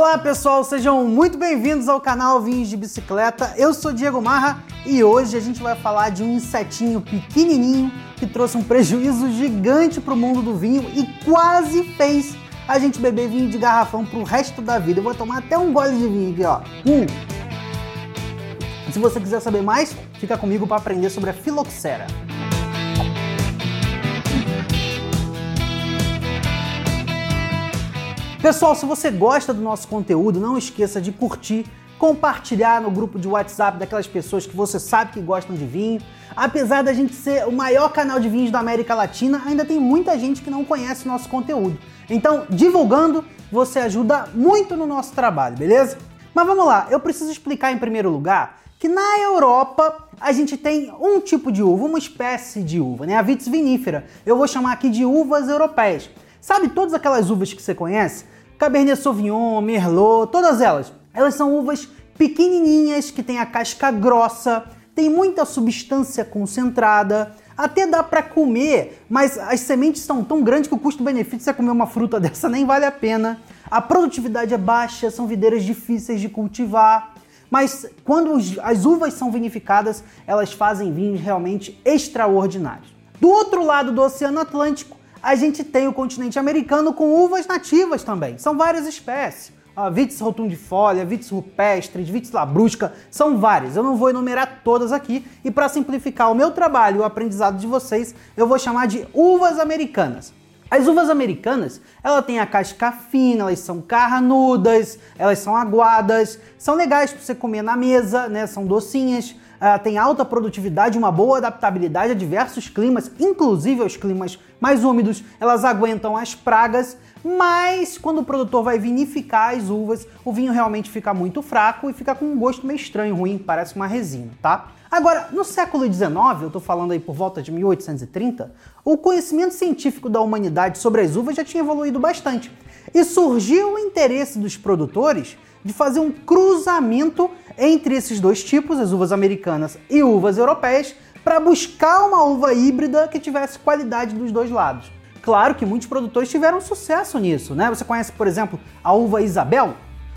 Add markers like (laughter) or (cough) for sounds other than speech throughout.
Olá pessoal, sejam muito bem-vindos ao canal Vinhos de Bicicleta. Eu sou Diego Marra e hoje a gente vai falar de um insetinho pequenininho que trouxe um prejuízo gigante para o mundo do vinho e quase fez a gente beber vinho de garrafão pro resto da vida. Eu vou tomar até um gole de vinho aqui, ó. Hum. Se você quiser saber mais, fica comigo para aprender sobre a filoxera. Pessoal, se você gosta do nosso conteúdo, não esqueça de curtir, compartilhar no grupo de WhatsApp daquelas pessoas que você sabe que gostam de vinho. Apesar da gente ser o maior canal de vinhos da América Latina, ainda tem muita gente que não conhece o nosso conteúdo. Então, divulgando, você ajuda muito no nosso trabalho, beleza? Mas vamos lá, eu preciso explicar em primeiro lugar que na Europa a gente tem um tipo de uva, uma espécie de uva, né? A Vitis vinifera. Eu vou chamar aqui de uvas europeias. Sabe todas aquelas uvas que você conhece? Cabernet Sauvignon, Merlot, todas elas. Elas são uvas pequenininhas que têm a casca grossa, tem muita substância concentrada, até dá para comer, mas as sementes são tão grandes que o custo-benefício você comer uma fruta (laughs) dessa nem vale a pena. A produtividade é baixa, são videiras difíceis de cultivar. Mas quando as uvas são vinificadas, elas fazem vinhos realmente extraordinários. Do outro lado do Oceano Atlântico, a gente tem o continente americano com uvas nativas também. São várias espécies. A Vitis rotundifolia, Vitis rupestres, Vitis labrusca, são várias. Eu não vou enumerar todas aqui e para simplificar o meu trabalho e o aprendizado de vocês, eu vou chamar de uvas americanas. As uvas americanas, ela tem a casca fina, elas são carnudas, elas são aguadas, são legais para você comer na mesa, né? São docinhas uh, tem alta produtividade, uma boa adaptabilidade a diversos climas, inclusive aos climas mais úmidos, elas aguentam as pragas, mas quando o produtor vai vinificar as uvas, o vinho realmente fica muito fraco e fica com um gosto meio estranho, ruim, parece uma resina, tá? Agora, no século XIX, eu estou falando aí por volta de 1830, o conhecimento científico da humanidade sobre as uvas já tinha evoluído bastante. E surgiu o interesse dos produtores de fazer um cruzamento entre esses dois tipos, as uvas americanas e uvas europeias, para buscar uma uva híbrida que tivesse qualidade dos dois lados. Claro que muitos produtores tiveram sucesso nisso, né? Você conhece, por exemplo, a uva Isabel?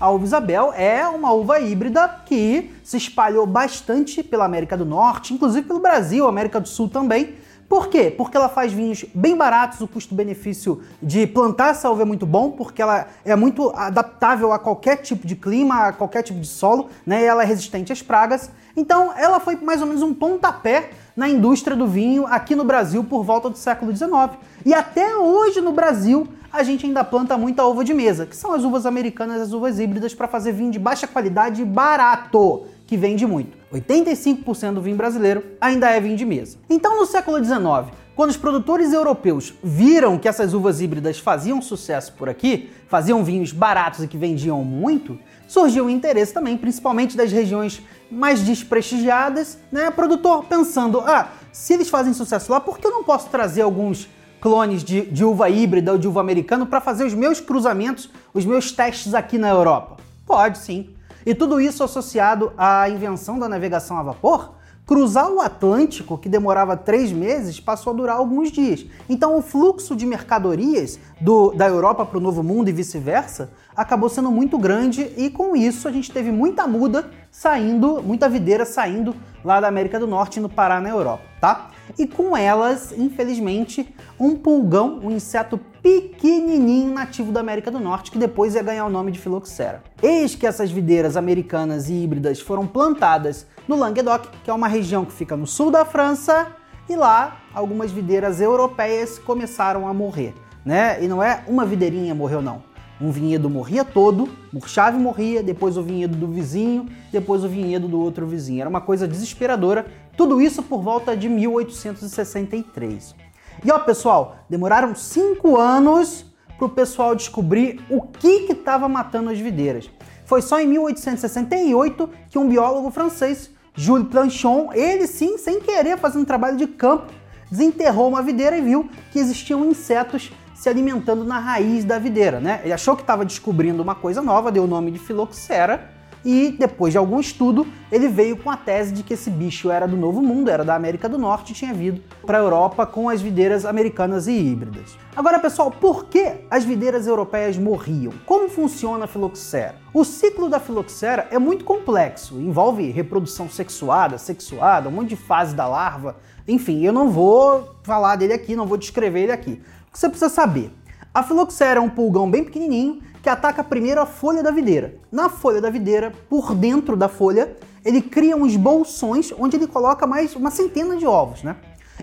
A uva Isabel é uma uva híbrida que se espalhou bastante pela América do Norte, inclusive pelo Brasil, América do Sul também, por quê? Porque ela faz vinhos bem baratos, o custo-benefício de plantar essa uva é muito bom, porque ela é muito adaptável a qualquer tipo de clima, a qualquer tipo de solo, né? E ela é resistente às pragas. Então, ela foi mais ou menos um pontapé na indústria do vinho aqui no Brasil por volta do século XIX. E até hoje no Brasil, a gente ainda planta muita uva de mesa, que são as uvas americanas, as uvas híbridas, para fazer vinho de baixa qualidade e barato que vende muito. 85% do vinho brasileiro ainda é vinho de mesa. Então, no século XIX, quando os produtores europeus viram que essas uvas híbridas faziam sucesso por aqui, faziam vinhos baratos e que vendiam muito, surgiu o interesse também, principalmente das regiões mais desprestigiadas, né? Produtor pensando, ah, se eles fazem sucesso lá, por que eu não posso trazer alguns clones de, de uva híbrida ou de uva americano para fazer os meus cruzamentos, os meus testes aqui na Europa? Pode sim. E tudo isso associado à invenção da navegação a vapor, cruzar o Atlântico, que demorava três meses, passou a durar alguns dias. Então o fluxo de mercadorias do, da Europa para o Novo Mundo e vice-versa acabou sendo muito grande e com isso a gente teve muita muda saindo, muita videira saindo lá da América do Norte no Pará na Europa, tá? E com elas, infelizmente, um pulgão, um inseto pequenininho nativo da América do Norte, que depois ia ganhar o nome de Phylloxera. Eis que essas videiras americanas e híbridas foram plantadas no Languedoc, que é uma região que fica no sul da França, e lá algumas videiras europeias começaram a morrer, né? E não é uma videirinha morreu não. Um vinhedo morria todo, murchava e morria, depois o vinhedo do vizinho, depois o vinhedo do outro vizinho. Era uma coisa desesperadora. Tudo isso por volta de 1863. E ó, pessoal, demoraram cinco anos para o pessoal descobrir o que estava matando as videiras. Foi só em 1868 que um biólogo francês, Jules Planchon, ele sim, sem querer, fazendo trabalho de campo, desenterrou uma videira e viu que existiam insetos se alimentando na raiz da videira, né? Ele achou que estava descobrindo uma coisa nova, deu o nome de filoxera E depois de algum estudo, ele veio com a tese de que esse bicho era do Novo Mundo, era da América do Norte e tinha vindo para a Europa com as videiras americanas e híbridas. Agora, pessoal, por que as videiras europeias morriam? Como funciona a filoxera? O ciclo da filoxera é muito complexo, envolve reprodução sexuada, sexuada, um monte de fase da larva. Enfim, eu não vou falar dele aqui, não vou descrever ele aqui. Que você precisa saber? A filoxera é um pulgão bem pequenininho que ataca primeiro a folha da videira. Na folha da videira, por dentro da folha, ele cria uns bolsões onde ele coloca mais uma centena de ovos, né?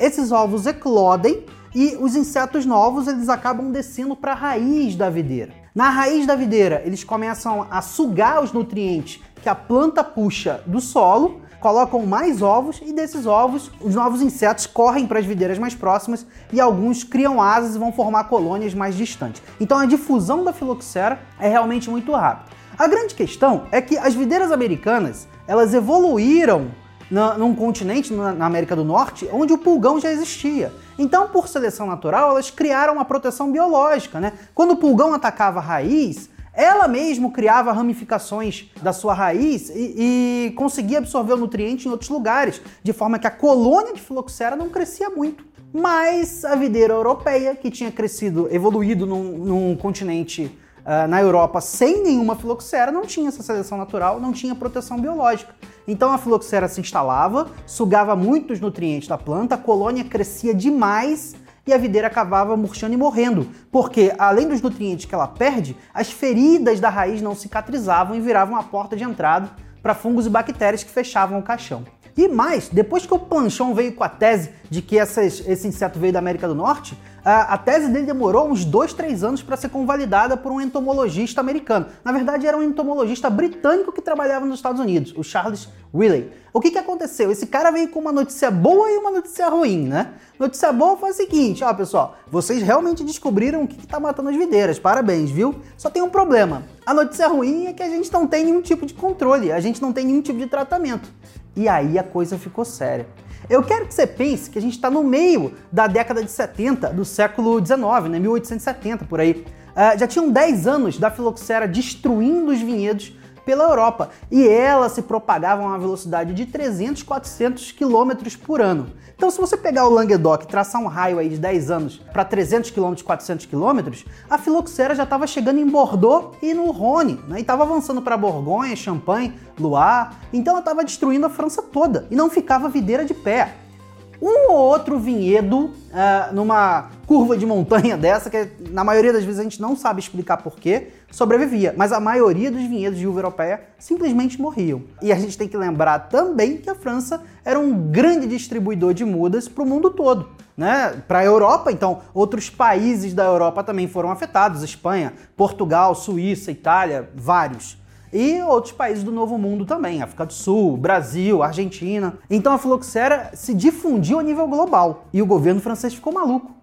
Esses ovos eclodem e os insetos novos eles acabam descendo para a raiz da videira. Na raiz da videira, eles começam a sugar os nutrientes que a planta puxa do solo colocam mais ovos e desses ovos os novos insetos correm para as videiras mais próximas e alguns criam asas e vão formar colônias mais distantes. Então a difusão da filoxera é realmente muito rápida. A grande questão é que as videiras americanas elas evoluíram na, num continente, na, na América do Norte, onde o pulgão já existia. Então, por seleção natural, elas criaram uma proteção biológica. Né? Quando o pulgão atacava a raiz, ela mesmo criava ramificações da sua raiz e, e, conseguia absorver o nutriente em outros lugares, de forma que a colônia de filoxera não crescia muito. Mas a videira europeia, que tinha crescido, evoluído num, num continente uh, na Europa sem nenhuma filoxera, não tinha essa seleção natural, não tinha proteção biológica. Então a filoxera se instalava, sugava muitos nutrientes da planta, a colônia crescia demais e a videira acabava murchando e morrendo, porque além dos nutrientes que ela perde, as feridas da raiz não cicatrizavam e viravam a porta de entrada para fungos e bactérias que fechavam o caixão. E mais, depois que o Planchon veio com a tese de que essas, esse inseto veio da América do Norte, a, tese dele demorou uns dois, três anos para ser convalidada por um entomologista americano. Na verdade, era um entomologista britânico que trabalhava nos Estados Unidos, o Charles Willey. O que, que aconteceu? Esse cara veio com uma notícia boa e uma notícia ruim, né? Notícia boa foi a seguinte, ó pessoal, vocês realmente descobriram o que, que tá matando as videiras, parabéns, viu? Só tem um problema. A notícia ruim é que a gente não tem nenhum tipo de controle, a gente não tem nenhum tipo de tratamento. E aí a coisa ficou séria. Eu quero que você pense que a gente está no meio da década de 70 do século 19, né, 1870 por aí. Uh, já tinham 10 anos da filoxera destruindo os vinhedos pela Europa e ela se propagava a uma velocidade de 300, 400 km por ano. Então, se você pegar o Languedoc e traçar um raio aí de 10 anos para 300 km, 400 km, a filoxera já estava chegando em Bordeaux e no Rhône, né? e estava avançando para Borgonha, Champagne, Loire. Então, ela estava destruindo a França toda e não ficava videira de pé um ou outro vinhedo uh, numa curva de montanha (laughs) dessa, que na maioria das vezes a gente não sabe explicar porquê, sobrevivia. Mas a maioria dos vinhedos de uva europeia simplesmente morriam. E a gente tem que lembrar também que a França era um grande distribuidor de mudas para o mundo todo. Né? Para a Europa, então, outros países da Europa também foram afetados: Espanha, Portugal, Suíça, Itália, vários e outros países do Novo Mundo também, África do Sul, Brasil, Argentina. Então a filoxera se difundiu a nível global e o governo francês ficou maluco.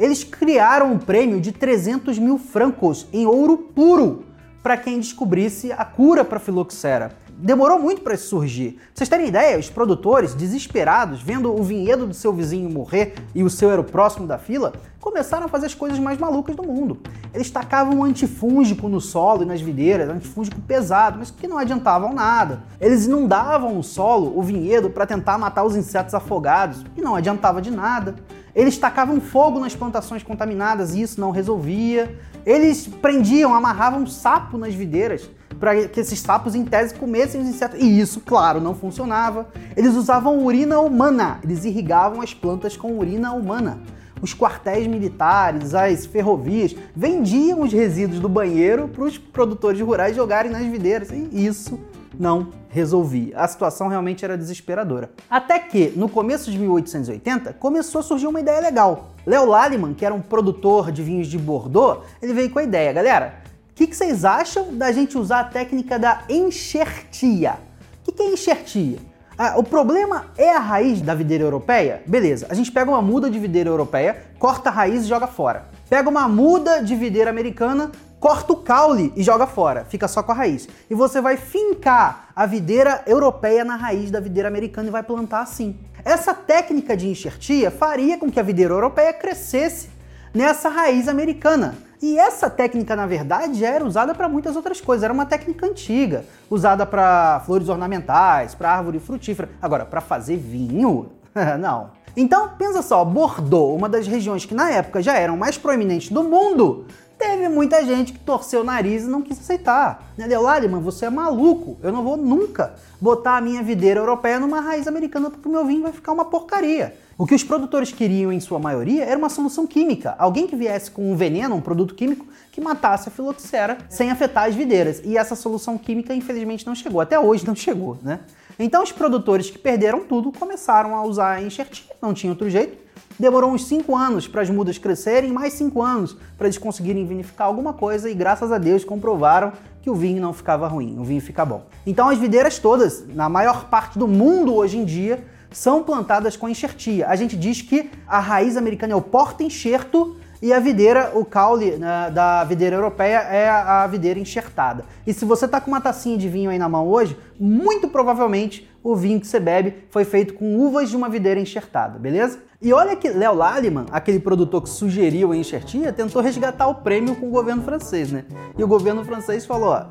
Eles criaram um prêmio de 300 mil francos em ouro puro para quem descobrisse a cura para a filoxera demorou muito para surgir. Pra vocês terem ideia, os produtores, desesperados, vendo o vinhedo do seu vizinho morrer e o seu era o próximo da fila, começaram a fazer as coisas mais malucas do mundo. Eles tacavam antifúngico no solo e nas videiras, antifúngico pesado, mas que não adiantavam nada. Eles inundavam o solo, o vinhedo, para tentar matar os insetos afogados, e não adiantava de nada. Eles tacavam fogo nas plantações contaminadas e isso não resolvia. Eles prendiam, amarravam sapo nas videiras para que esses sapos, em tese, comessem os insetos. E isso, claro, não funcionava. Eles usavam urina humana, eles irrigavam as plantas com urina humana. Os quartéis militares, as ferrovias, vendiam os resíduos do banheiro para os produtores rurais jogarem nas videiras. E isso não resolvia. A situação realmente era desesperadora. Até que, no começo de 1880, começou a surgir uma ideia legal. Léo Lallemand, que era um produtor de vinhos de Bordeaux, ele veio com a ideia, galera, que, que vocês acham da gente usar a técnica da enxertia? O que, que é enxertia? Ah, o problema é a raiz da videira europeia? Beleza, a gente pega uma muda de videira europeia, corta a raiz e joga fora. Pega uma muda de videira americana, corta o caule e joga fora, fica só com a raiz. E você vai fincar a videira europeia na raiz da videira americana e vai plantar assim. Essa técnica de enxertia faria com que a videira europeia crescesse nessa raiz americana E essa técnica, na verdade, já era usada para muitas outras coisas. Era uma técnica antiga, usada para flores ornamentais, para árvore frutífera. Agora, para fazer vinho, (laughs) não. Então, pensa só, Bordeaux, uma das regiões que na época já eram mais proeminentes do mundo, teve muita gente que torceu o nariz e não quis aceitar. Entendeu? Laliman, você é maluco. Eu não vou nunca botar a minha videira europeia numa raiz americana porque o meu vinho vai ficar uma porcaria. O que os produtores queriam, em sua maioria, era uma solução química. Alguém que viesse com um veneno, um produto químico, que matasse a filoxera sem afetar as videiras. E essa solução química, infelizmente, não chegou. Até hoje não (laughs) chegou, né? Então os produtores que perderam tudo começaram a usar a enxertia, não tinha outro jeito. Demorou uns 5 anos para as mudas crescerem, mais 5 anos para eles conseguirem vinificar alguma coisa e graças a Deus comprovaram que o vinho não ficava ruim, o vinho fica bom. Então as videiras todas, na maior parte do mundo hoje em dia, são plantadas com enxertia. A gente diz que a raiz americana é o porta-enxerto e a videira, o caule né, da videira europeia é a, videira enxertada. E se você está com uma tacinha de vinho aí na mão hoje, muito provavelmente o vinho que você bebe foi feito com uvas de uma videira enxertada, beleza? E olha que Léo Laliman, aquele produtor que sugeriu a enxertia, tentou resgatar o prêmio com o governo francês, né? E o governo francês falou, ó,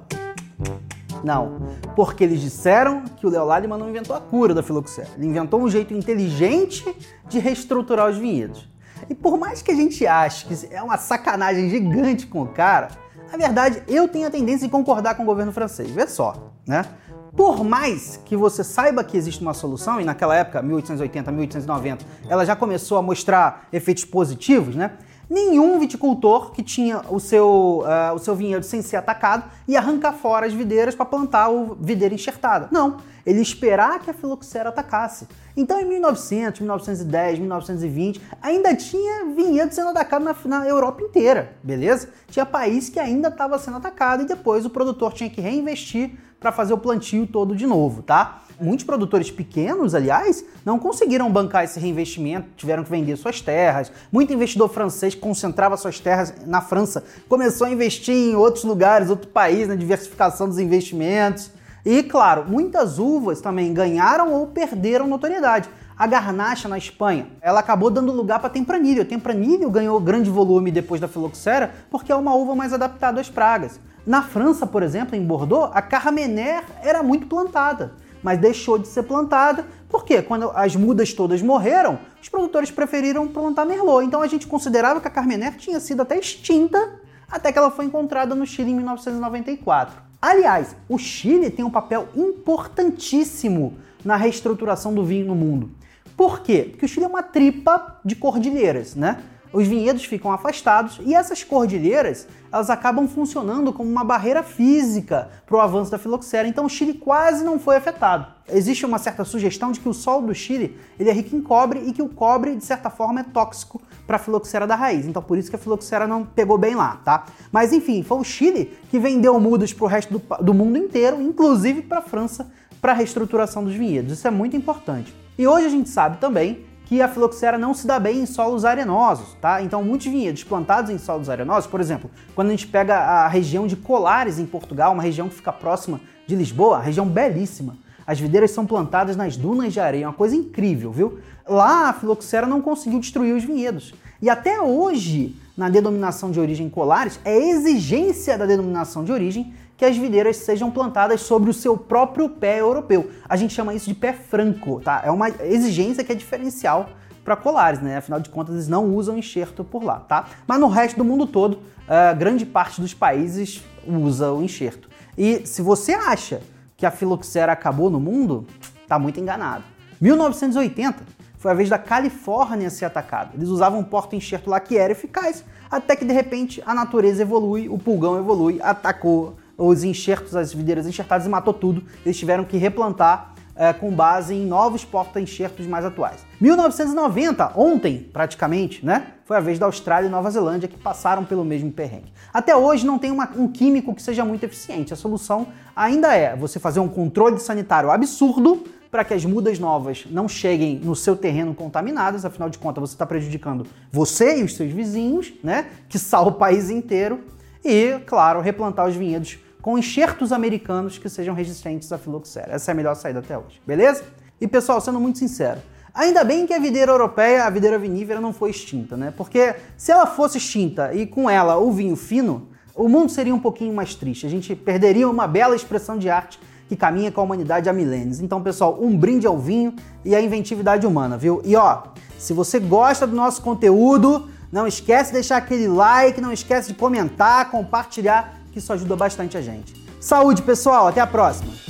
não, porque eles disseram que o Léo Laliman não inventou a cura da filoxera. Ele inventou um jeito inteligente de reestruturar os vinhedos. E por mais que a gente ache que é uma sacanagem gigante com o cara, na verdade eu tenho a tendência de concordar com o governo francês. Vê só, né? Por mais que você saiba que existe uma solução, e naquela época, 1880, 1890, ela já começou a mostrar efeitos positivos, né? Nenhum viticultor que tinha o seu, uh, o seu vinhedo sem ser atacado ia arrancar fora as videiras para plantar o videira enxertada. Não, ele esperar que a filoxera atacasse. Então em 1900, 1910, 1920, ainda tinha vinhedo sendo atacado na, na Europa inteira, beleza? Tinha país que ainda estava sendo atacado e depois o produtor tinha que reinvestir para fazer o plantio todo de novo, tá? Muitos produtores pequenos, aliás, não conseguiram bancar esse reinvestimento, tiveram que vender suas terras. Muito investidor francês que concentrava suas terras na França começou a investir em outros lugares, outro país, na diversificação dos investimentos. E, claro, muitas uvas também ganharam ou perderam notoriedade. A garnacha na Espanha, ela acabou dando lugar para tempranilho. A tempranilho ganhou grande volume depois da filoxera porque é uma uva mais adaptada às pragas. Na França, por exemplo, em Bordeaux, a Carmener era muito plantada mas deixou de ser plantada porque quando as mudas todas morreram, os produtores preferiram plantar Merlot. Então a gente considerava que a Carmener tinha sido até extinta até que ela foi encontrada no Chile em 1994. Aliás, o Chile tem um papel importantíssimo na reestruturação do vinho no mundo. Por quê? Porque o Chile é uma tripa de cordilheiras, né? Os vinhedos ficam afastados e essas cordilheiras elas acabam funcionando como uma barreira física para o avanço da filoxera. Então o Chile quase não foi afetado. Existe uma certa sugestão de que o solo do Chile ele é rico em cobre e que o cobre de certa forma é tóxico para a filoxera da raiz. Então por isso que a filoxera não pegou bem lá, tá? Mas enfim, foi o Chile que vendeu mudas para o resto do, do mundo inteiro, inclusive para a França, para a reestruturação dos vinhedos. Isso é muito importante. E hoje a gente sabe também que a filoxera não se dá bem em solos arenosos, tá? Então, muitos vinhedos plantados em solos arenosos, por exemplo, quando a gente pega a região de Colares em Portugal, uma região que fica próxima de Lisboa, região belíssima. As videiras são plantadas nas dunas de areia, uma coisa incrível, viu? Lá a filoxera não conseguiu destruir os vinhedos. E até hoje, na denominação de origem Colares, é exigência da denominação de origem que as videiras sejam plantadas sobre o seu próprio pé europeu. A gente chama isso de pé franco, tá? É uma exigência que é diferencial para colares, né? Afinal de contas, eles não usam enxerto por lá, tá? Mas no resto do mundo todo, uh, grande parte dos países usa o enxerto. E se você acha que a filoxera acabou no mundo, tá muito enganado. 1980 foi a vez da Califórnia ser atacada. Eles usavam um porta-enxerto lá que era eficaz, até que de repente a natureza evolui, o pulgão evolui, atacou os enxertos, as videiras enxertadas e matou tudo. Eles tiveram que replantar é, com base em novos porta-enxertos mais atuais. 1990, ontem praticamente, né? Foi a vez da Austrália e Nova Zelândia que passaram pelo mesmo perrengue. Até hoje não tem uma, um químico que seja muito eficiente. A solução ainda é você fazer um controle sanitário absurdo para que as mudas novas não cheguem no seu terreno contaminadas, afinal de contas você está prejudicando você e os seus vizinhos, né? Que salva o país inteiro. E, claro, replantar os vinhedos com enxertos americanos que sejam resistentes à filoxera. Essa é a melhor saída até hoje, beleza? E pessoal, sendo muito sincero, Ainda bem que a videira europeia, a videira vinífera, não foi extinta, né? Porque se ela fosse extinta e com ela o vinho fino, o mundo seria um pouquinho mais triste. A gente perderia uma bela expressão de arte que caminha com a humanidade há milênios. Então, pessoal, um brinde ao vinho e à inventividade humana, viu? E ó, se você gosta do nosso conteúdo, não esquece de deixar aquele like, não esquece de comentar, compartilhar, que isso ajuda bastante a gente. Saúde, pessoal, até a próxima!